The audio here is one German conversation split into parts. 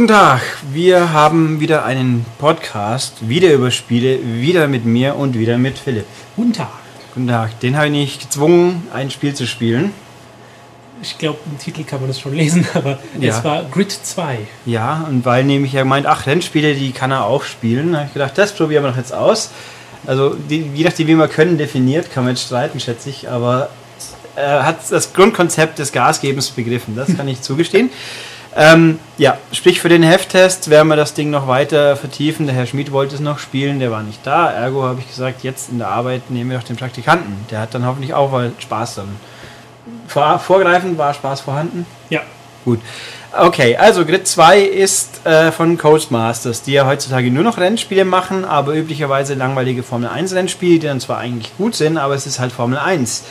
Guten Tag, wir haben wieder einen Podcast, wieder über Spiele, wieder mit mir und wieder mit Philipp. Guten Tag. Guten Tag, den habe ich nicht gezwungen, ein Spiel zu spielen. Ich glaube, im Titel kann man das schon lesen, aber Ja. es war Grid 2. Ja, und weil nämlich er meint, ach, Rennspiele, die kann er auch spielen, habe ich gedacht, das probieren wir doch jetzt aus. Also, die, je nachdem, wie man können definiert, kann man jetzt streiten, schätze ich, aber er hat das Grundkonzept des Gasgebens begriffen, das kann ich zugestehen. Ähm, ja, sprich für den Hefttest werden wir das Ding noch weiter vertiefen. Der Herr Schmid wollte es noch spielen, der war nicht da. Ergo habe ich gesagt, jetzt in der Arbeit nehmen wir doch den Praktikanten. Der hat dann hoffentlich auch mal Spaß dann. Vor, vorgreifend war Spaß vorhanden. Ja. Gut. Okay, also Grid 2 ist äh, von Codemasters, die ja heutzutage nur noch Rennspiele machen, aber üblicherweise langweilige Formel 1 Rennspiele, die dann zwar eigentlich gut sind, aber es ist halt Formel 1.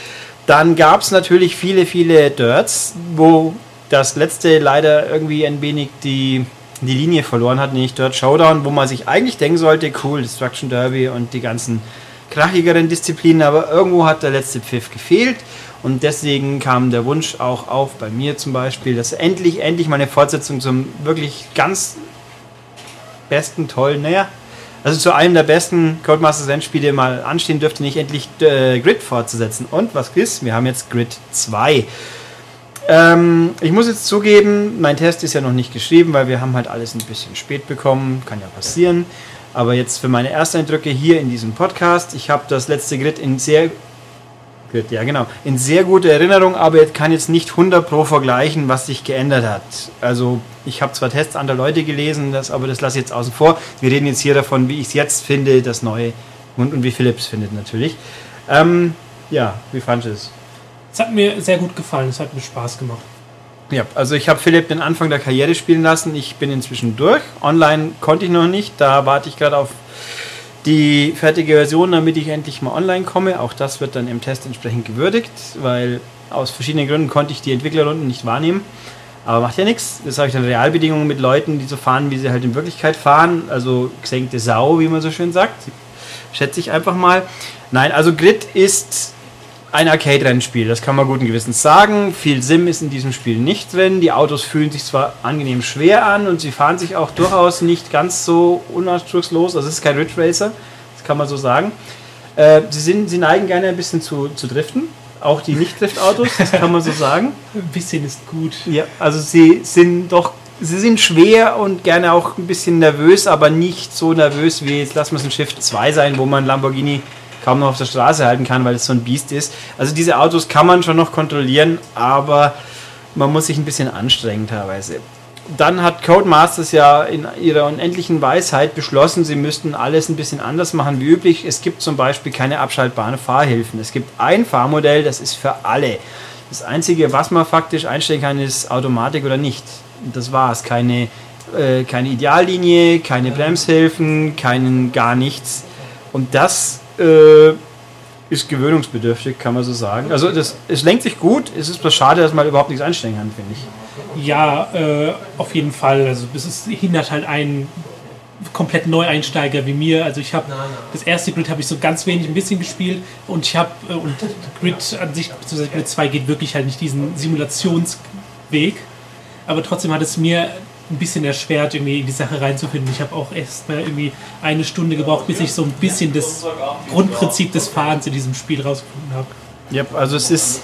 Dann gab es natürlich viele, viele Dirts, wo das letzte leider irgendwie ein wenig die, die Linie verloren hat, nämlich Dirt Showdown, wo man sich eigentlich denken sollte, cool, Destruction Derby und die ganzen krachigeren Disziplinen, aber irgendwo hat der letzte Pfiff gefehlt und deswegen kam der Wunsch auch auf, bei mir zum Beispiel, dass endlich, endlich mal eine Fortsetzung zum wirklich ganz besten, tollen, naja, also zu einem der besten Codemasters Rennspiele mal anstehen dürfte, nicht endlich äh, Grid fortzusetzen. Und was ist? Wir haben jetzt Grid 2. Ähm, ich muss jetzt zugeben, mein Test ist ja noch nicht geschrieben, weil wir haben halt alles ein bisschen spät bekommen, kann ja passieren. Aber jetzt für meine Ersteindrücke hier in diesem Podcast, ich habe das letzte Grid in sehr Grid, ja genau, in sehr guter Erinnerung, aber ich kann jetzt nicht 100 pro vergleichen, was sich geändert hat. Also ich habe zwar Tests anderer Leute gelesen, das, aber das lasse ich jetzt außen vor. Wir reden jetzt hier davon, wie ich es jetzt finde, das Neue und, und wie Philips findet natürlich. Ähm, ja, wie fandest du es? Es hat mir sehr gut gefallen, es hat mir Spaß gemacht. Ja, also ich habe Philipp den Anfang der Karriere spielen lassen. Ich bin inzwischen durch. Online konnte ich noch nicht. Da warte ich gerade auf die fertige Version, damit ich endlich mal online komme. Auch das wird dann im Test entsprechend gewürdigt, weil aus verschiedenen Gründen konnte ich die Entwicklerrunden nicht wahrnehmen. Aber macht ja nichts. Das habe ich dann Realbedingungen mit Leuten, die so fahren, wie sie halt in Wirklichkeit fahren. Also gesenkte Sau, wie man so schön sagt. Schätze ich einfach mal. Nein, also Grid ist ein Arcade-Rennspiel, das kann man guten Gewissens sagen. Viel Sim ist in diesem Spiel nicht drin. Die Autos fühlen sich zwar angenehm schwer an und sie fahren sich auch durchaus nicht ganz so unanspruchslos. Also es ist kein Ridge Racer, das kann man so sagen. Äh, sie, sind, sie neigen gerne ein bisschen zu, zu driften. Auch die Nicht-Drift-Autos, das kann man so sagen. Ein bisschen ist gut. Ja, also sie sind doch, sie sind schwer und gerne auch ein bisschen nervös, aber nicht so nervös wie jetzt lassen wir es ein Shift 2 sein, wo man Lamborghini kaum noch auf der Straße halten kann, weil es so ein Biest ist. Also diese Autos kann man schon noch kontrollieren, aber man muss sich ein bisschen anstrengen teilweise. Dann hat Codemasters ja in ihrer unendlichen Weisheit beschlossen, sie müssten alles ein bisschen anders machen wie üblich. Es gibt zum Beispiel keine abschaltbaren Fahrhilfen. Es gibt ein Fahrmodell, das ist für alle. Das Einzige, was man faktisch einstellen kann, ist Automatik oder nicht. Das war's. Keine, äh, keine Ideallinie, keine Bremshilfen, keinen gar nichts. Und das äh, ist gewöhnungsbedürftig, kann man so sagen. Also das, es lenkt sich gut, es ist bloß schade, dass man überhaupt nichts einstellen kann, finde ich. Ja, äh, auf jeden Fall. Also es hindert halt einen komplett Neueinsteiger wie mir. Also ich habe das erste Grid habe ich so ganz wenig ein bisschen gespielt und ich habe äh, und Grid an sich, beziehungsweise Grid 2 geht wirklich halt nicht diesen Simulationsweg. Aber trotzdem hat es mir ein bisschen erschwert, irgendwie in die Sache reinzufinden. Ich habe auch erst mal irgendwie eine Stunde gebraucht, bis ich so ein bisschen das Grundprinzip des Fahrens in diesem Spiel rausgefunden habe. Ja, also es ist,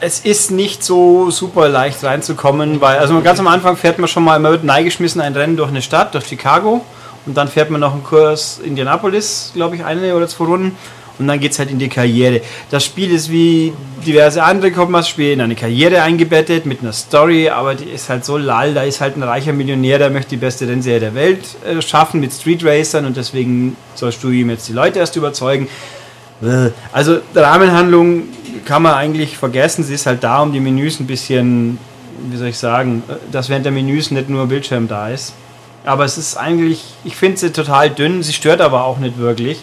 es ist nicht so super leicht reinzukommen, weil, also ganz am Anfang fährt man schon mal, man wird neigeschmissen ein Rennen durch eine Stadt, durch Chicago und dann fährt man noch einen Kurs Indianapolis, glaube ich, eine oder zwei Runden und dann geht es halt in die Karriere. Das Spiel ist wie diverse andere Codemasters-Spiele in eine Karriere eingebettet mit einer Story, aber die ist halt so lall, da ist halt ein reicher Millionär, der möchte die beste Rennserie der Welt äh, schaffen mit Street Racern und deswegen sollst du ihm jetzt die Leute erst überzeugen. Äh, Also Rahmenhandlung kann man eigentlich vergessen, sie ist halt da, um die Menüs ein bisschen, wie soll ich sagen, äh, dass während der Menüs nicht nur Bildschirm da ist. Aber es ist eigentlich, ich finde sie total dünn, sie stört aber auch nicht wirklich.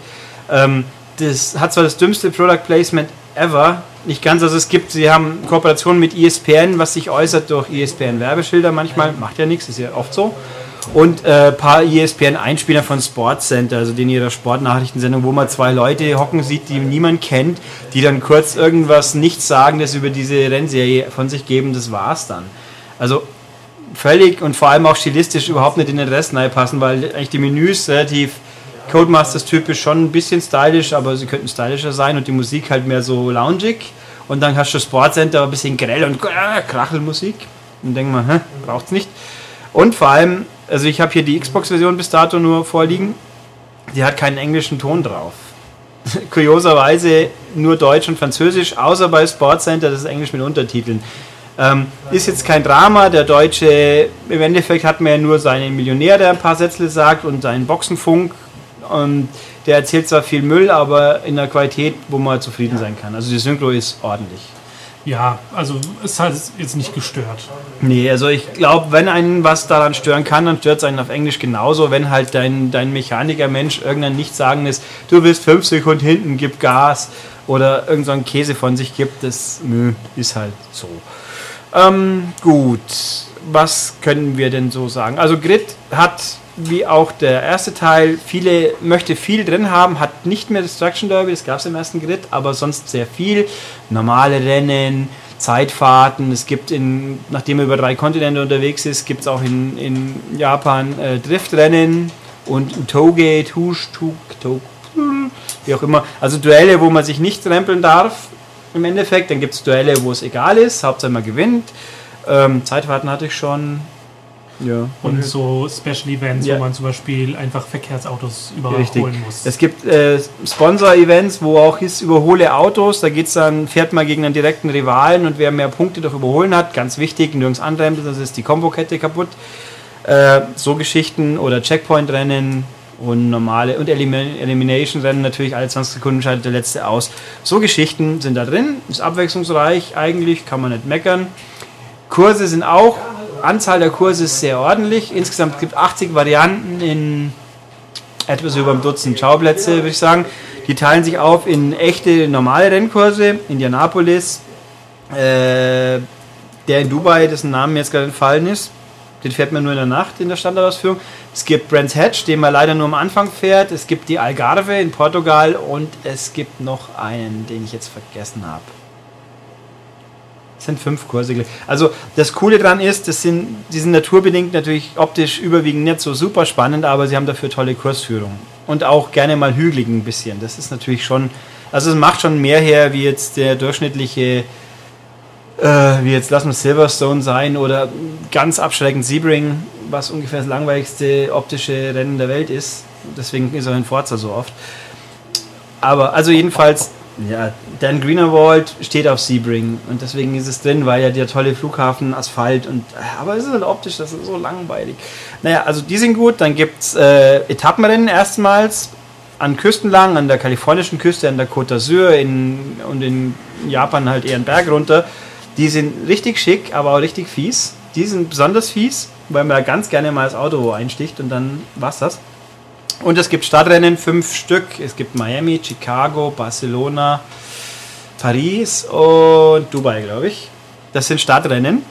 Ähm, das hat zwar das dümmste Product Placement ever, nicht ganz, also es gibt, sie haben Kooperationen mit ESPN, was sich äußert durch ESPN-Werbeschilder manchmal, macht ja nichts, ist ja oft so. Und ein äh, paar ESPN-Einspieler von Sportcenter, also in ihrer Sportnachrichtensendung, wo man zwei Leute hocken sieht, die niemand kennt, die dann kurz irgendwas Nichtssagendes über diese Rennserie von sich geben, das war's dann. Also völlig und vor allem auch stilistisch überhaupt nicht in den Rest passen, weil eigentlich die Menüs relativ Codemasters typisch schon ein bisschen stylisch, aber sie könnten stylischer sein und die Musik halt mehr so loungig. Und dann hast du Sportcenter ein bisschen grell und äh, Krachelmusik. Und denk mal, hä, braucht's nicht. Und vor allem, also ich habe hier die Xbox-Version bis dato nur vorliegen, die hat keinen englischen Ton drauf. Kurioserweise nur Deutsch und Französisch, außer bei Sportcenter, das ist Englisch mit Untertiteln. Ähm, ist jetzt kein Drama, der Deutsche, im Endeffekt hat man ja nur seinen Millionär, der ein paar Sätze sagt und seinen Boxenfunk. Und der erzählt zwar viel Müll, aber in der Qualität, wo man zufrieden sein kann. Also die Synchro ist ordentlich. Ja, also es hat jetzt nicht gestört. Nee, also ich glaube, wenn einen was daran stören kann, dann stört es einen auf Englisch genauso. Wenn halt dein, dein Mechaniker-Mensch irgendein Nichtsagendes, du bist fünf Sekunden hinten, gib Gas oder irgendein so Käse von sich gibt, das nö, ist halt so. Ähm, gut, was können wir denn so sagen? Also Grid hat wie auch der erste Teil viele möchte viel drin haben, hat nicht mehr Destruction Derby, das gab es im ersten Grid, aber sonst sehr viel. Normale Rennen, Zeitfahrten, es gibt in, nachdem er über drei Kontinente unterwegs ist, gibt es auch in, in Japan äh, Driftrennen und Toge, Tush, Tuk, Tuk, wie auch immer. Also Duelle, wo man sich nicht rempeln darf im Endeffekt. Dann gibt es Duelle, wo es egal ist, Hauptsache man gewinnt. Ähm, Zeitfahrten hatte ich schon, ja. Und so Special Events, ja. wo man zum Beispiel einfach Verkehrsautos überholen Richtig. muss. Es gibt äh, Sponsor-Events, wo auch ist, überhole Autos. Da geht's dann, fährt man gegen einen direkten Rivalen und wer mehr Punkte durch Überholen hat, ganz wichtig, nirgends anrempeln, sonst ist die Kombokette kaputt. Äh, so Geschichten oder Checkpoint-Rennen und normale und Elim Elimination-Rennen natürlich alle 20 Sekunden schaltet der letzte aus. So Geschichten sind da drin, ist abwechslungsreich eigentlich, kann man nicht meckern. Kurse sind auch Anzahl der Kurse ist sehr ordentlich. Insgesamt gibt es 80 Varianten in etwas über ein Dutzend Schauplätze, würde ich sagen. Die teilen sich auf in echte, normale Rennkurse. Indianapolis, äh, der in Dubai, dessen Namen jetzt gerade entfallen ist. Den fährt man nur in der Nacht in der Standardausführung. Es gibt Brands Hatch, den man leider nur am Anfang fährt. Es gibt die Algarve in Portugal und es gibt noch einen, den ich jetzt vergessen habe. Sind fünf Kurse. Also das Coole daran ist, das sind, die sind naturbedingt natürlich optisch überwiegend nicht so super spannend, aber sie haben dafür tolle Kursführungen. Und auch gerne mal hügelig ein bisschen. Das ist natürlich schon, also es macht schon mehr her, wie jetzt der durchschnittliche, äh, wie jetzt lassen wir Silverstone sein oder ganz abschreckend Sebring, was ungefähr das langweiligste optische Rennen der Welt ist. Deswegen ist er in Forza so oft. Aber also jedenfalls ja, Dan Greenerwald steht auf Sebring und deswegen ist es drin, weil ja der tolle Flughafen, Asphalt und. Aber es ist halt optisch, das ist so langweilig. Naja, also die sind gut. Dann gibt es äh, Etappenrennen erstmals an Küsten lang, an der kalifornischen Küste, an der Côte d'Azur in, und in Japan halt eher einen Berg runter. Die sind richtig schick, aber auch richtig fies. Die sind besonders fies, weil man ganz gerne mal das Auto einsticht und dann war's das. Und es gibt Stadtrennen, fünf Stück. Es gibt Miami, Chicago, Barcelona, Paris und Dubai, glaube ich. Das sind Stadtrennen.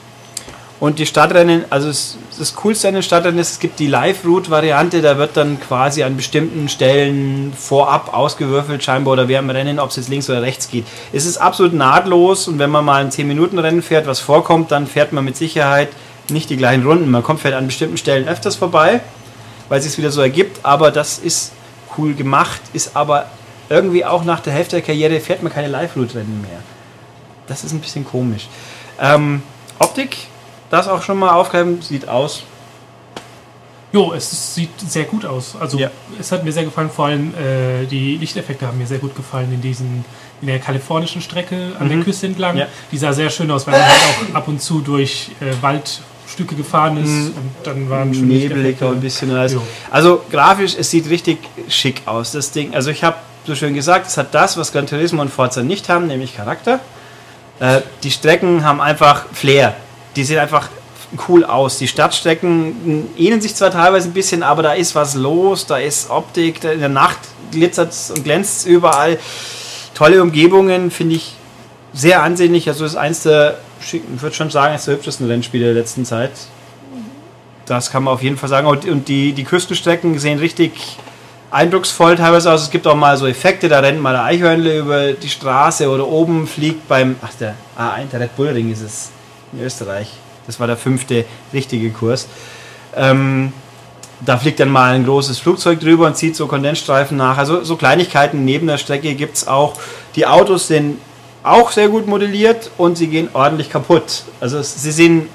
Und die Stadtrennen, also das Coolste an den Stadtrennen ist, es gibt die Live-Route-Variante, da wird dann quasi an bestimmten Stellen vorab ausgewürfelt, scheinbar, oder wer im Rennen, ob es jetzt links oder rechts geht. Es ist absolut nahtlos und wenn man mal ein 10-Minuten-Rennen fährt, was vorkommt, dann fährt man mit Sicherheit nicht die gleichen Runden. Man kommt vielleicht an bestimmten Stellen öfters vorbei weil es sich wieder so ergibt. Aber das ist cool gemacht, ist aber irgendwie auch nach der Hälfte der Karriere fährt man keine Live-Route-Rennen mehr. Das ist ein bisschen komisch. Ähm, Optik, das auch schon mal aufgreifen, sieht aus. Jo, es sieht sehr gut aus. Also ja. es hat mir sehr gefallen, vor allem äh, die Lichteffekte haben mir sehr gut gefallen in diesen in der kalifornischen Strecke an mhm. der Küste entlang. Ja. Die sah sehr schön aus, weil man halt auch ab und zu durch äh, Wald Stücke gefahren ist mhm. und dann waren schon Nebelig ein bisschen. Also, also grafisch, es sieht richtig schick aus, das Ding. Also ich habe so schön gesagt, es hat das, was Gran Turismo und Forza nicht haben, nämlich Charakter. Äh, die Strecken haben einfach Flair. Die sehen einfach cool aus. Die Stadtstrecken ähneln sich zwar teilweise ein bisschen, aber da ist was los, da ist Optik, in der Nacht glitzert und glänzt überall. Tolle Umgebungen, finde ich sehr ansehnlich. Also ist eins der ich würde schon sagen, ist der hübschesten Rennspiel der letzten Zeit. Das kann man auf jeden Fall sagen. Und die, die Küstenstrecken sehen richtig eindrucksvoll teilweise aus. Es gibt auch mal so Effekte, da rennt mal der Eichhörnle über die Straße oder oben fliegt beim, ach der A1, der Red Bull Ring ist es in Österreich. Das war der fünfte richtige Kurs. Ähm, da fliegt dann mal ein großes Flugzeug drüber und zieht so Kondensstreifen nach. Also so Kleinigkeiten neben der Strecke gibt es auch. Die Autos sind auch sehr gut modelliert und sie gehen ordentlich kaputt. Also sie sehen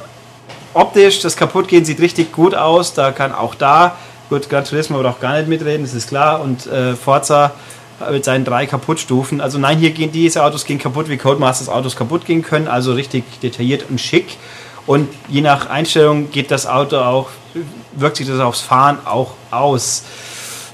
optisch, das Kaputtgehen sieht richtig gut aus. Da kann auch da, gut, Gran Turismo wird auch gar nicht mitreden, das ist klar. Und äh, Forza mit seinen drei Kaputtstufen. Also nein, hier gehen diese Autos gehen kaputt, wie Codemasters Autos kaputt gehen können. Also richtig detailliert und schick. Und je nach Einstellung geht das Auto auch, wirkt sich das aufs Fahren auch aus.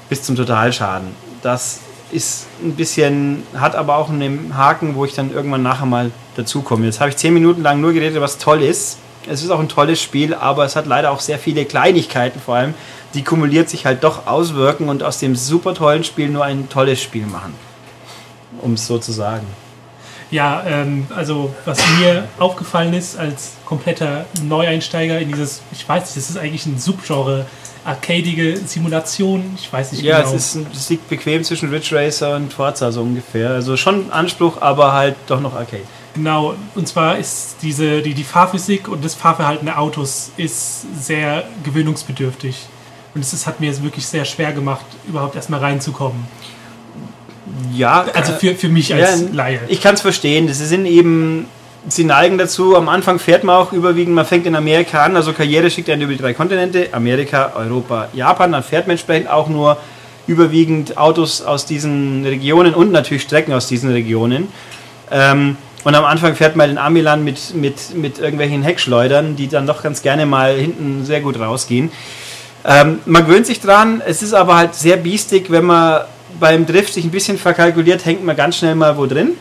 Bis zum Totalschaden. Das ist ein bisschen, hat aber auch einen Haken, wo ich dann irgendwann nachher mal dazukomme. Jetzt habe ich zehn Minuten lang nur geredet, was toll ist. Es ist auch ein tolles Spiel, aber es hat leider auch sehr viele Kleinigkeiten vor allem, die kumuliert sich halt doch auswirken und aus dem super tollen Spiel nur ein tolles Spiel machen. Um es so zu sagen. Ja, ähm, also was mir aufgefallen ist als kompletter Neueinsteiger in dieses, ich weiß nicht, das ist eigentlich ein Subgenre, arcadige Simulation, ich weiß nicht ja, genau. Ja, es, es liegt bequem zwischen Ridge Racer und Forza so ungefähr. Also schon Anspruch, aber halt doch noch Arcade. Genau, und zwar ist diese, die, die Fahrphysik und das Fahrverhalten der Autos ist sehr gewöhnungsbedürftig. Und es hat mir jetzt wirklich sehr schwer gemacht, überhaupt erstmal reinzukommen. Ja, also für, für mich als ja, Laie. Ich kann es verstehen. Das sind eben, sie neigen dazu. Am Anfang fährt man auch überwiegend, man fängt in Amerika an, also Karriere schickt einen über die drei Kontinente, Amerika, Europa, Japan. Dann fährt man entsprechend auch nur überwiegend Autos aus diesen Regionen und natürlich Strecken aus diesen Regionen. Ähm, und am Anfang fährt man in Amiland mit, mit, mit irgendwelchen Heckschleudern, die dann doch ganz gerne mal hinten sehr gut rausgehen. Ähm, man gewöhnt sich dran, es ist aber halt sehr biestig, wenn man beim Drift sich ein bisschen verkalkuliert, hängt man ganz schnell mal wo drin.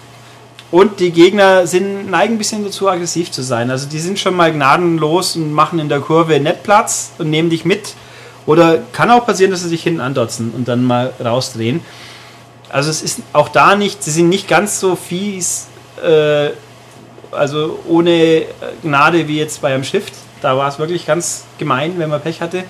Und die Gegner sind, neigen ein bisschen dazu, aggressiv zu sein. Also die sind schon mal gnadenlos und machen in der Kurve Nettplatz und nehmen dich mit. Oder kann auch passieren, dass sie sich hinten andotzen und dann mal rausdrehen. Also es ist auch da nicht, sie sind nicht ganz so fies, äh, also ohne Gnade wie jetzt bei einem Shift. Da war es wirklich ganz gemein, wenn man Pech hatte.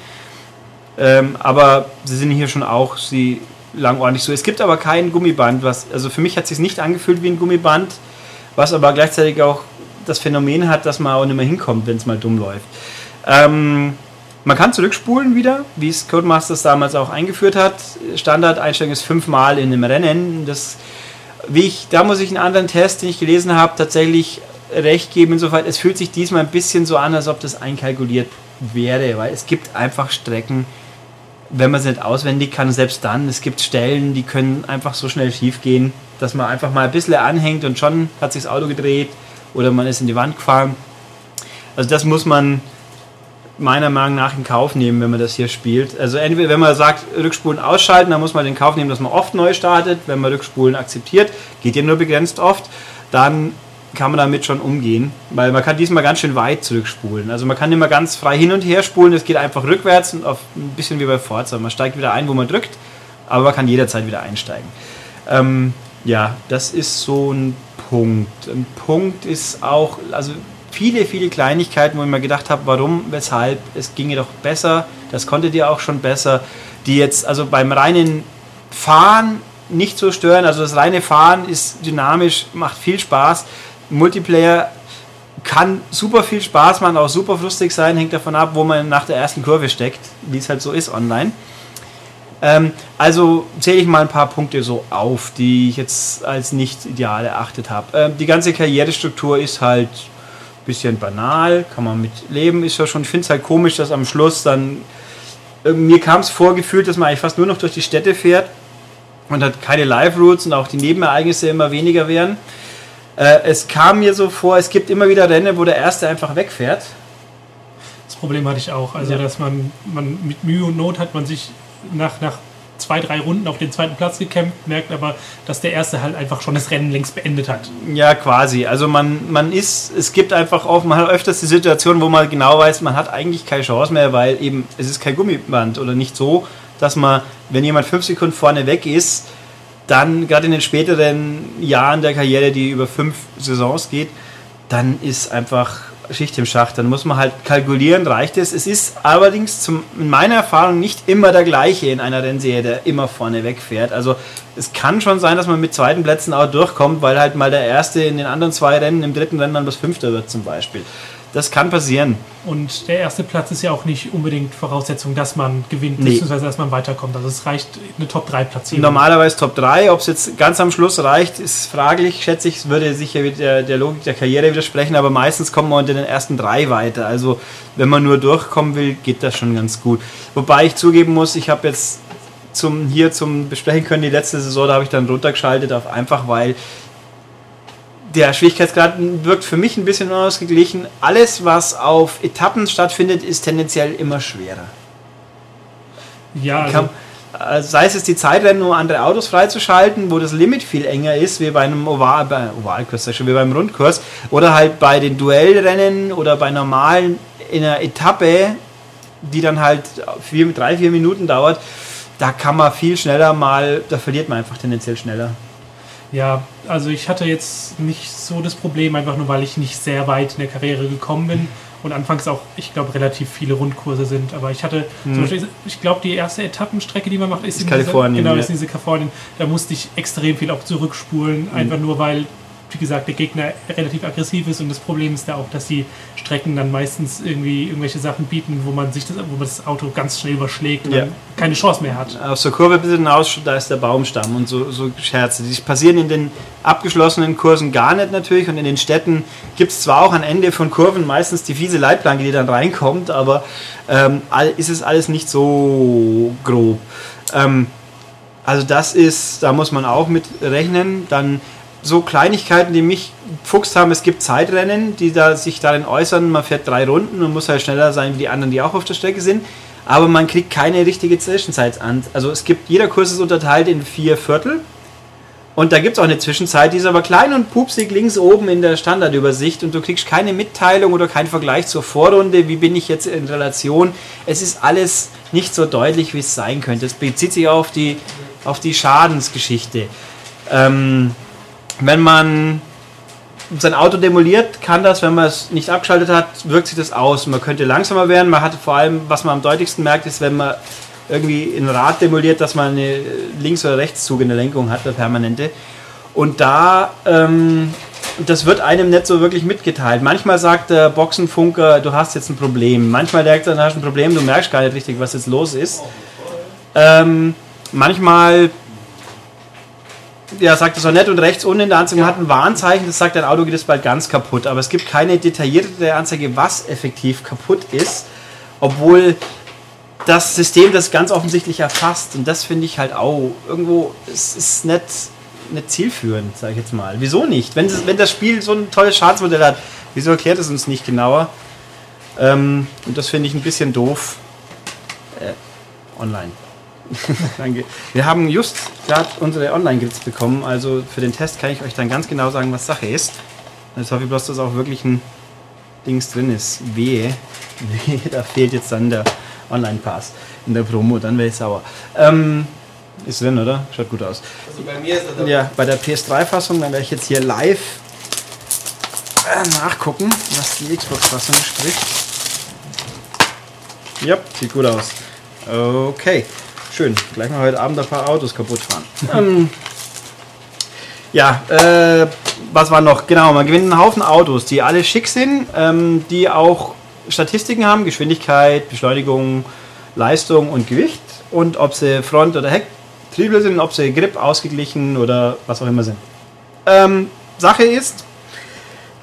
Ähm, aber sie sind hier schon auch sie lang ordentlich so. Es gibt aber kein Gummiband, was, also für mich hat es sich nicht angefühlt wie ein Gummiband, was aber gleichzeitig auch das Phänomen hat, dass man auch nicht mehr hinkommt, wenn es mal dumm läuft. Ähm, man kann zurückspulen wieder, wie es Codemasters damals auch eingeführt hat. Standardeinstellung ist fünfmal in einem Rennen. Das, wie ich, da muss ich einen anderen Test, den ich gelesen habe, tatsächlich recht geben. Insofern, es fühlt sich diesmal ein bisschen so an, als ob das einkalkuliert wäre, weil es gibt einfach Strecken, wenn man es nicht auswendig kann, selbst dann, es gibt Stellen, die können einfach so schnell schief gehen, dass man einfach mal ein bisschen anhängt und schon hat sich das Auto gedreht oder man ist in die Wand gefahren. Also das muss man meiner Meinung nach in Kauf nehmen, wenn man das hier spielt. Also entweder, wenn man sagt, Rückspulen ausschalten, dann muss man den Kauf nehmen, dass man oft neu startet. Wenn man Rückspulen akzeptiert, geht ja nur begrenzt oft, dann kann man damit schon umgehen, weil man kann diesmal ganz schön weit zurückspulen. Also man kann immer ganz frei hin und her spulen, es geht einfach rückwärts und auf ein bisschen wie bei Forza. Man steigt wieder ein, wo man drückt, aber man kann jederzeit wieder einsteigen. Ähm, ja, das ist so ein Punkt. Ein Punkt ist auch, also viele, viele Kleinigkeiten, wo ich mir gedacht habe, warum, weshalb, es ginge doch besser, das konntet ihr auch schon besser, die jetzt also beim reinen Fahren nicht so stören. Also das reine Fahren ist dynamisch, macht viel Spaß. Multiplayer kann super viel Spaß machen, auch super lustig sein, hängt davon ab, wo man nach der ersten Kurve steckt, wie es halt so ist online. Ähm, also zähle ich mal ein paar Punkte so auf, die ich jetzt als nicht ideal erachtet habe. Ähm, die ganze Karrierestruktur ist halt ein bisschen banal, kann man mit leben, ist ja schon, ich finde es halt komisch, dass am Schluss dann, äh, mir kam es vorgefühlt, dass man eigentlich fast nur noch durch die Städte fährt und hat keine Live-Routes und auch die Nebenereignisse immer weniger werden. Äh, es kam mir so vor, es gibt immer wieder Rennen, wo der Erste einfach wegfährt. Das Problem hatte ich auch. Also, ja. dass man, man mit Mühe und Not hat man sich nach, nach zwei, drei Runden auf den zweiten Platz gekämpft, merkt aber, dass der Erste halt einfach schon das Rennen längst beendet hat. Ja, quasi. Also man, man ist, es gibt einfach auch, man hat öfters die Situation, wo man genau weiß, man hat eigentlich keine Chance mehr, weil eben es ist kein Gummiband oder nicht so, dass man, wenn jemand fünf Sekunden vorne weg ist, dann gerade in den späteren Jahren der Karriere, die über fünf Saisons geht, dann ist einfach Schicht im Schacht. Dann muss man halt kalkulieren, reicht es. Es ist allerdings zum, in meiner Erfahrung nicht immer der gleiche in einer Rennserie, der immer vorne wegfährt. Also es kann schon sein, dass man mit zweiten Plätzen auch durchkommt, weil halt mal der erste in den anderen zwei Rennen, im dritten Rennen dann bis Fünfter wird zum Beispiel. Das kann passieren. Und der erste Platz ist ja auch nicht unbedingt Voraussetzung, dass man gewinnt, nee. beziehungsweise dass man weiterkommt. Also es reicht eine Top-3-Platzierung. Normalerweise Top 3. Ob es jetzt ganz am Schluss reicht, ist fraglich, schätze ich. Es würde sicher der, der Logik der Karriere widersprechen, aber meistens kommt man unter den ersten drei weiter. Also wenn man nur durchkommen will, geht das schon ganz gut. Wobei ich zugeben muss, ich habe jetzt zum, hier zum Besprechen können die letzte Saison, da habe ich dann runtergeschaltet auf einfach, weil der Schwierigkeitsgrad wirkt für mich ein bisschen unausgeglichen. Alles, was auf Etappen stattfindet, ist tendenziell immer schwerer. Ja, also Kann, sei es die Zeitrennen, um andere Autos freizuschalten, wo das Limit viel enger ist, wie bei einem Oval, bei Ovalkurs, wie beim Rundkurs, oder halt bei den Duellrennen oder bei normalen in einer Etappe, die dann halt vier, drei, vier Minuten dauert, da kann man viel schneller mal, da verliert man einfach tendenziell schneller. Ja, also ich hatte jetzt nicht so das Problem, einfach nur weil ich nicht sehr weit in der Karriere gekommen bin und anfangs auch, ich glaube, relativ viele Rundkurse sind. Aber ich hatte, hm. zum Beispiel, ich glaube, die erste Etappenstrecke, die man macht, ist, ist in Kalifornien. Dieser, genau, ja. ist in diese Kalifornien. Da musste ich extrem viel auch zurückspulen, hm. einfach nur weil wie gesagt, der Gegner relativ aggressiv ist und das Problem ist da auch, dass die Strecken dann meistens irgendwie irgendwelche Sachen bieten, wo man sich das, wo man das Auto ganz schnell überschlägt und ja. keine Chance mehr hat. Aus der Kurve bis hinaus, da ist der Baumstamm und so, so Scherze. Die passieren in den abgeschlossenen Kursen gar nicht natürlich und in den Städten gibt es zwar auch am Ende von Kurven meistens die fiese Leitplanke, die dann reinkommt, aber ähm, ist es alles nicht so grob. Ähm, also das ist, da muss man auch mit rechnen. Dann so Kleinigkeiten, die mich fuchst haben. Es gibt Zeitrennen, die da sich darin äußern, man fährt drei Runden und muss halt schneller sein wie die anderen, die auch auf der Strecke sind. Aber man kriegt keine richtige Zwischenzeit an. Also es gibt, jeder Kurs ist unterteilt in vier Viertel. Und da gibt es auch eine Zwischenzeit, die ist aber klein und pupsig links oben in der Standardübersicht und du kriegst keine Mitteilung oder keinen Vergleich zur Vorrunde, wie bin ich jetzt in Relation. Es ist alles nicht so deutlich, wie es sein könnte. Es bezieht sich auf die, auf die Schadensgeschichte. Ähm, wenn man sein Auto demoliert, kann das, wenn man es nicht abgeschaltet hat, wirkt sich das aus. Man könnte langsamer werden. Man hat vor allem, was man am deutlichsten merkt, ist, wenn man irgendwie ein Rad demoliert, dass man eine Links- oder Rechtszug in der Lenkung hat, eine permanente. Und da, ähm, das wird einem nicht so wirklich mitgeteilt. Manchmal sagt der Boxenfunker, du hast jetzt ein Problem. Manchmal denkt er, du hast ein Problem, du merkst gar nicht richtig, was jetzt los ist. Ähm, manchmal ja, sagt es auch nett und rechts unten in der Anzeige, ja. hat ein Warnzeichen, das sagt, dein Auto geht jetzt bald ganz kaputt. Aber es gibt keine detaillierte Anzeige, was effektiv kaputt ist, obwohl das System das ganz offensichtlich erfasst. Und das finde ich halt auch irgendwo, es ist nicht, nicht zielführend, sage ich jetzt mal. Wieso nicht? Wenn das, wenn das Spiel so ein tolles Schadensmodell hat, wieso erklärt es uns nicht genauer? Ähm, und das finde ich ein bisschen doof. Äh, online. Danke. Wir haben just gerade unsere Online-Grids bekommen, also für den Test kann ich euch dann ganz genau sagen, was Sache ist. Jetzt hoffe ich bloß, dass auch wirklich ein Dings drin ist. Wehe. Wehe, da fehlt jetzt dann der Online-Pass in der Promo, dann wäre ich sauer. Ähm, ist drin, oder? Schaut gut aus. Also bei mir ist er Ja, bei der PS3-Fassung, dann werde ich jetzt hier live äh, nachgucken, was die Xbox-Fassung spricht. Ja, sieht gut aus. Okay. Schön. Gleich mal heute Abend ein paar Autos kaputt fahren. ähm, ja, äh, was war noch? Genau, man gewinnt einen Haufen Autos, die alle schick sind, ähm, die auch Statistiken haben, Geschwindigkeit, Beschleunigung, Leistung und Gewicht und ob sie Front- oder Hecktriebel sind, ob sie Grip ausgeglichen oder was auch immer sind. Ähm, Sache ist,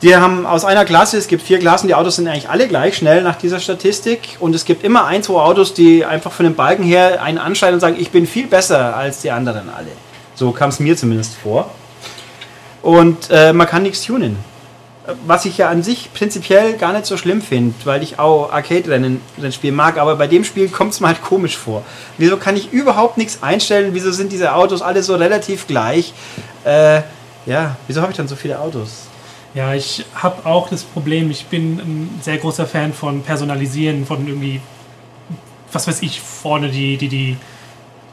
die haben aus einer Klasse, es gibt vier Klassen, die Autos sind eigentlich alle gleich schnell nach dieser Statistik. Und es gibt immer ein, zwei Autos, die einfach von den Balken her einen anschreien und sagen, ich bin viel besser als die anderen alle. So kam es mir zumindest vor. Und äh, man kann nichts tunen. Was ich ja an sich prinzipiell gar nicht so schlimm finde, weil ich auch Arcade-Rennen spielen mag, aber bei dem Spiel kommt es mir halt komisch vor. Wieso kann ich überhaupt nichts einstellen? Wieso sind diese Autos alle so relativ gleich? Äh, ja, wieso habe ich dann so viele Autos? Ja, ich habe auch das Problem, ich bin ein sehr großer Fan von Personalisieren, von irgendwie, was weiß ich, vorne die, die, die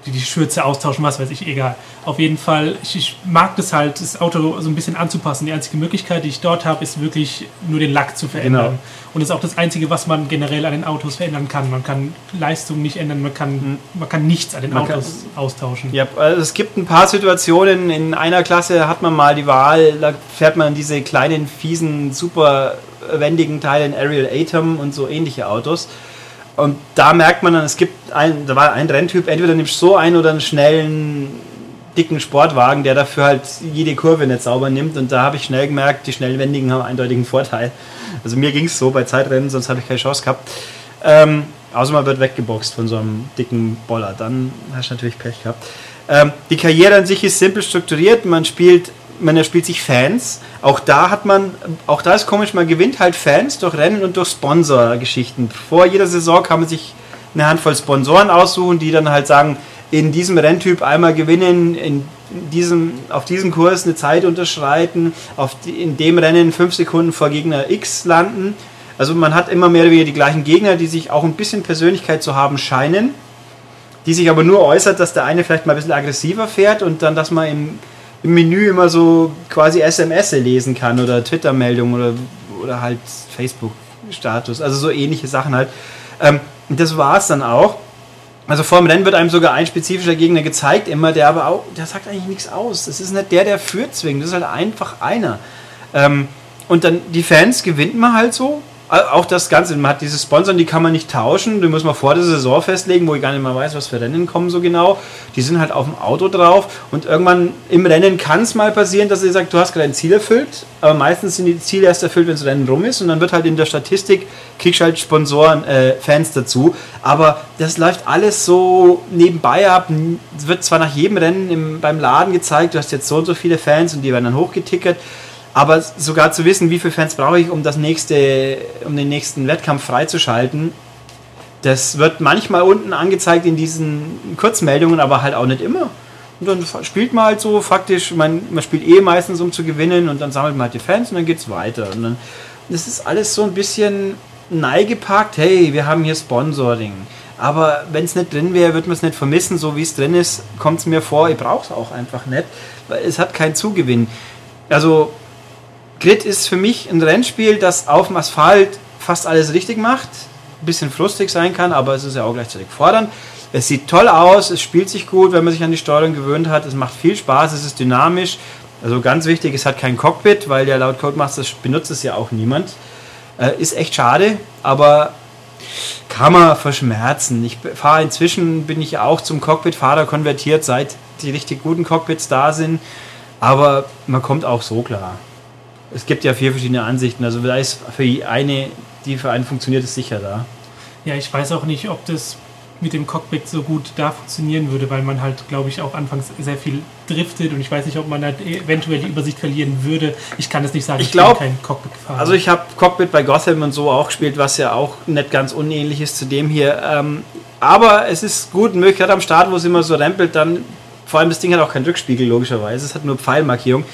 die, die Schürze austauschen, was weiß ich, egal. Auf jeden Fall, ich, ich, mag das halt, das Auto so ein bisschen anzupassen. Die einzige Möglichkeit, die ich dort habe, ist wirklich nur den Lack zu verändern. Genau. Und das ist auch das Einzige, was man generell an den Autos verändern kann. Man kann Leistung nicht ändern, man kann, mhm. man kann nichts an den man Autos austauschen. Ja, also es gibt ein paar Situationen, in einer Klasse hat man mal die Wahl, da fährt man diese kleinen, fiesen, super wendigen Teile in Ariel Atom und so ähnliche Autos. Und da merkt man dann, es gibt ein, da war ein Renntyp, entweder nimmst du so einen oder einen schnellen, dicken Sportwagen, der dafür halt jede Kurve nicht sauber nimmt. Und da habe ich schnell gemerkt, die schnellwendigen haben einen eindeutigen Vorteil. Also mir ging es so bei Zeitrennen, sonst habe ich keine Chance gehabt. Ähm, außer man wird weggeboxt von so einem dicken Boller, dann hast du natürlich Pech gehabt. Ähm, die Karriere an sich ist simpel strukturiert. Man spielt man erspielt sich Fans. Auch da hat man, auch da ist komisch, man gewinnt halt Fans durch Rennen und durch Sponsorgeschichten. Vor jeder Saison kann man sich eine Handvoll Sponsoren aussuchen, die dann halt sagen, in diesem Renntyp einmal gewinnen, in diesem, auf diesem Kurs eine Zeit unterschreiten, auf die, in dem Rennen fünf Sekunden vor Gegner X landen. Also man hat immer mehr oder weniger die gleichen Gegner, die sich auch ein bisschen Persönlichkeit zu haben scheinen, die sich aber nur äußert, dass der eine vielleicht mal ein bisschen aggressiver fährt und dann, dass man im im Menü immer so quasi SMS lesen kann oder Twitter-Meldungen oder, oder halt Facebook-Status, also so ähnliche Sachen halt. Ähm, das war es dann auch. Also vor dem Rennen wird einem sogar ein spezifischer Gegner gezeigt, immer, der aber auch, der sagt eigentlich nichts aus. Das ist nicht der, der führt zwingt, das ist halt einfach einer. Ähm, und dann die Fans gewinnt man halt so auch das Ganze, man hat diese Sponsoren, die kann man nicht tauschen, die muss man vor der Saison festlegen, wo ich gar nicht mehr weiß, was für Rennen kommen so genau. Die sind halt auf dem Auto drauf. Und irgendwann im Rennen kann es mal passieren, dass ihr sagt, du hast gerade ein Ziel erfüllt, aber meistens sind die Ziele erst erfüllt, wenn das Rennen rum ist. Und dann wird halt in der Statistik, kriegst halt Sponsoren, äh, Fans dazu, aber das läuft alles so nebenbei ab, es wird zwar nach jedem Rennen im, beim Laden gezeigt, du hast jetzt so und so viele Fans und die werden dann hochgetickert, aber sogar zu wissen, wie viele Fans brauche ich, um das nächste, um den nächsten Wettkampf freizuschalten, das wird manchmal unten angezeigt in diesen Kurzmeldungen, aber halt auch nicht immer. Und dann spielt man halt so faktisch, man, man spielt eh meistens um zu gewinnen und dann sammelt man halt die Fans und dann geht es weiter. Und dann, das ist alles so ein bisschen neigepackt, hey, wir haben hier Sponsoring. Aber wenn es nicht drin wäre, würde man es nicht vermissen. So wie es drin ist, kommt es mir vor, ich brauche es auch einfach nicht, weil es hat keinen Zugewinn. Also Grid ist für mich ein Rennspiel, das auf dem Asphalt fast alles richtig macht. Ein bisschen frustig sein kann, aber es ist ja auch gleichzeitig fordernd. Es sieht toll aus, es spielt sich gut, wenn man sich an die Steuerung gewöhnt hat. Es macht viel Spaß, es ist dynamisch. Also ganz wichtig, es hat kein Cockpit, weil ja laut Codemaster benutzt es ja auch niemand. Äh, ist echt schade, aber kann man verschmerzen. Ich fahre inzwischen, bin ich auch zum Cockpit-Fahrer konvertiert, seit die richtig guten Cockpits da sind. Aber man kommt auch so klar es gibt ja vier verschiedene Ansichten. Also da ist für eine, die für einen funktioniert, ist sicher da. Ja, ich weiß auch nicht, ob das mit dem Cockpit so gut da funktionieren würde, weil man halt, glaube ich, auch anfangs sehr viel driftet und ich weiß nicht, ob man halt eventuell die Übersicht verlieren würde. Ich kann es nicht sagen, ich, ich glaube kein Cockpit gefahren. Also ich habe Cockpit bei Gotham und so auch gespielt, was ja auch nicht ganz unähnlich ist zu dem hier. Ähm, aber es ist gut möglich, gerade am Start, wo es immer so rempelt, dann vor allem das Ding hat auch keinen Rückspiegel, logischerweise. Es hat nur Pfeilmarkierung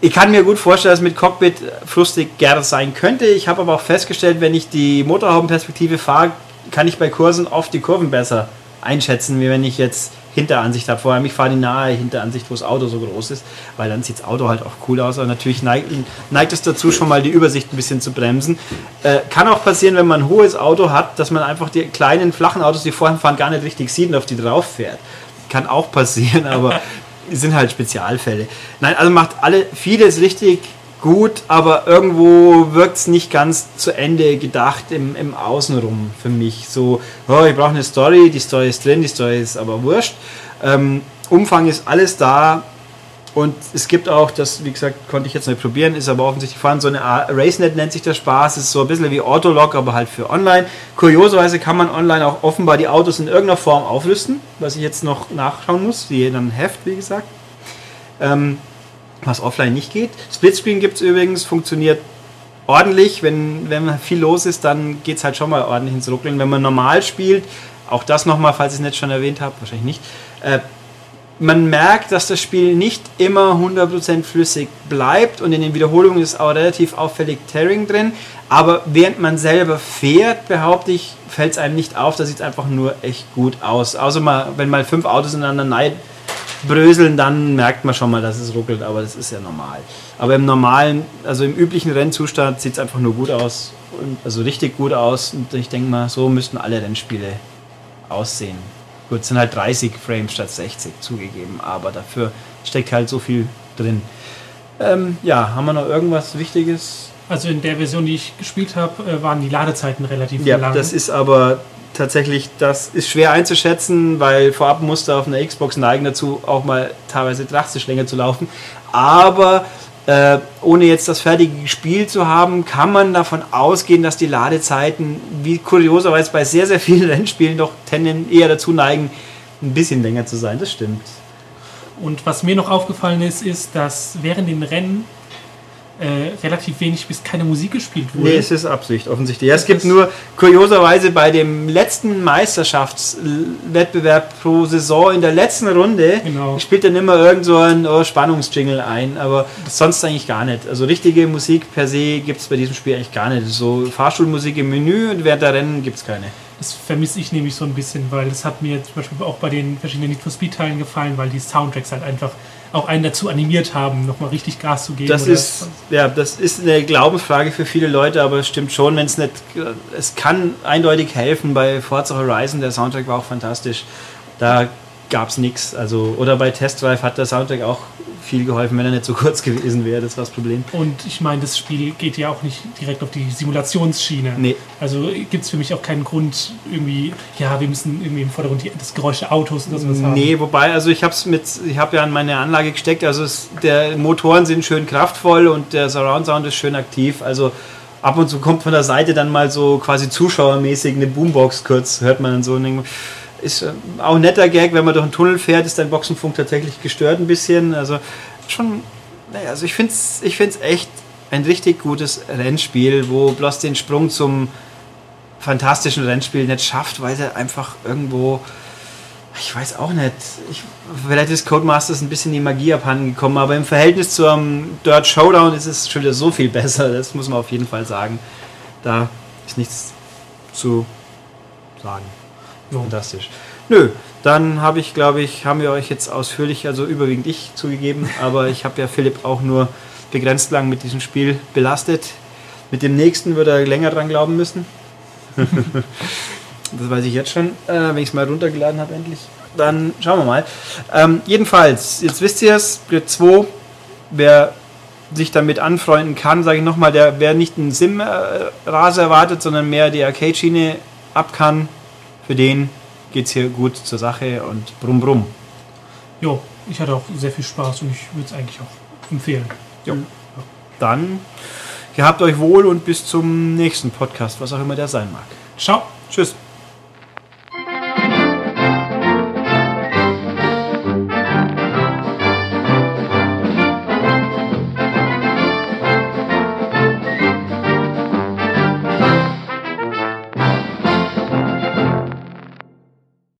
ich kann mir gut vorstellen, dass mit Cockpit frustig gerne sein könnte. Ich habe aber auch festgestellt, wenn ich die Motorhaubenperspektive fahre, kann ich bei Kursen oft die Kurven besser einschätzen, wie wenn ich jetzt Hinteransicht habe. Vor allem, ich fahre die nahe Hinteransicht, wo das Auto so groß ist, weil dann sieht das Auto halt auch cool aus. Aber natürlich neigt, neigt es dazu, schon mal die Übersicht ein bisschen zu bremsen. Äh, kann auch passieren, wenn man ein hohes Auto hat, dass man einfach die kleinen, flachen Autos, die vorhin fahren, gar nicht richtig sieht und auf die drauf fährt. Kann auch passieren, aber sind halt Spezialfälle. Nein, also macht alle vieles richtig gut, aber irgendwo wirkt es nicht ganz zu Ende gedacht im, im Außenrum für mich. So, oh, ich brauche eine Story, die Story ist drin, die Story ist aber wurscht. Ähm, Umfang ist alles da, und es gibt auch, das, wie gesagt, konnte ich jetzt nicht probieren, ist aber offensichtlich vorhanden, so eine RaceNet nennt sich der Spaß, ist so ein bisschen wie Autolog, aber halt für online. Kurioserweise kann man online auch offenbar die Autos in irgendeiner Form aufrüsten, was ich jetzt noch nachschauen muss, wie dann Heft, wie gesagt. Ähm, was offline nicht geht. Splitscreen gibt es übrigens, funktioniert ordentlich. Wenn, wenn viel los ist, dann geht es halt schon mal ordentlich ins Ruckeln. Wenn man normal spielt, auch das nochmal, falls ich es nicht schon erwähnt habe, wahrscheinlich nicht, äh, man merkt, dass das Spiel nicht immer 100% flüssig bleibt und in den Wiederholungen ist auch relativ auffällig Tearing drin, Aber während man selber fährt, behaupte ich, fällt es einem nicht auf, da sieht es einfach nur echt gut aus. Außer mal, wenn mal fünf Autos ineinander bröseln, dann merkt man schon mal, dass es ruckelt, aber das ist ja normal. Aber im normalen, also im üblichen Rennzustand sieht es einfach nur gut aus, also richtig gut aus und ich denke mal, so müssten alle Rennspiele aussehen. Gut, sind halt 30 Frames statt 60 zugegeben, aber dafür steckt halt so viel drin. Ähm, ja, haben wir noch irgendwas Wichtiges? Also in der Version, die ich gespielt habe, äh, waren die Ladezeiten relativ ja, lang. Das ist aber tatsächlich, das ist schwer einzuschätzen, weil vorab musste auf einer Xbox neigen dazu, auch mal teilweise drastisch länger zu laufen. Aber äh, ohne jetzt das fertige Spiel zu haben, kann man davon ausgehen, dass die Ladezeiten, wie kurioserweise bei sehr, sehr vielen Rennspielen, doch tenden eher dazu neigen, ein bisschen länger zu sein. Das stimmt. Und was mir noch aufgefallen ist, ist, dass während den Rennen äh, relativ wenig bis keine Musik gespielt wurde. Nee, es ist Absicht, offensichtlich. Ja, es gibt nur kurioserweise bei dem letzten Meisterschaftswettbewerb pro Saison in der letzten Runde genau. spielt dann immer irgend so ein oh, Spannungsjingle ein, aber sonst eigentlich gar nicht. Also richtige Musik per se gibt es bei diesem Spiel eigentlich gar nicht. So Fahrstuhlmusik im Menü und während der Rennen gibt es keine. Das vermisse ich nämlich so ein bisschen, weil das hat mir zum Beispiel auch bei den verschiedenen Need for Speed Teilen gefallen, weil die Soundtracks halt einfach auch einen dazu animiert haben, nochmal richtig Gas zu geben. Das ist, ja, das ist eine Glaubensfrage für viele Leute, aber es stimmt schon, wenn es nicht, es kann eindeutig helfen. Bei Forza Horizon, der Soundtrack war auch fantastisch. Da gab es nichts. Also, oder bei Test Drive hat der Soundtrack auch viel geholfen, wenn er nicht so kurz gewesen wäre. Das war das Problem. Und ich meine, das Spiel geht ja auch nicht direkt auf die Simulationsschiene. Nee. Also gibt es für mich auch keinen Grund, irgendwie, ja, wir müssen irgendwie im Vordergrund das Geräusch der Autos oder sowas haben. Nee, wobei, also ich habe es mit, ich habe ja an meine Anlage gesteckt, also es, der Motoren sind schön kraftvoll und der Surround Sound ist schön aktiv. Also ab und zu kommt von der Seite dann mal so quasi zuschauermäßig eine Boombox kurz, hört man dann so. Und ist äh, auch ein netter Gag, wenn man durch einen Tunnel fährt, ist dein Boxenfunk tatsächlich gestört ein bisschen. Also schon, naja, also ich finde es ich find's echt ein richtig gutes Rennspiel, wo bloß den Sprung zum fantastischen Rennspiel nicht schafft, weil er einfach irgendwo, ich weiß auch nicht, ich, vielleicht ist Codemasters ein bisschen die Magie abhanden gekommen, aber im Verhältnis zum Dirt Showdown ist es schon wieder so viel besser, das muss man auf jeden Fall sagen. Da ist nichts zu sagen. Fantastisch. Nö, dann habe ich, glaube ich, haben wir euch jetzt ausführlich, also überwiegend ich zugegeben, aber ich habe ja Philipp auch nur begrenzt lang mit diesem Spiel belastet. Mit dem nächsten würde er länger dran glauben müssen. das weiß ich jetzt schon, äh, wenn ich es mal runtergeladen habe endlich. Dann schauen wir mal. Ähm, jedenfalls, jetzt wisst ihr es, Grid 2, wer sich damit anfreunden kann, sage ich nochmal, der wer nicht einen Sim-Raser erwartet, sondern mehr die Arcade-Schiene ab kann, für den geht es hier gut zur Sache und brumm brumm. Jo, ich hatte auch sehr viel Spaß und ich würde es eigentlich auch empfehlen. Jo. Dann gehabt euch wohl und bis zum nächsten Podcast, was auch immer der sein mag. Ciao. Tschüss.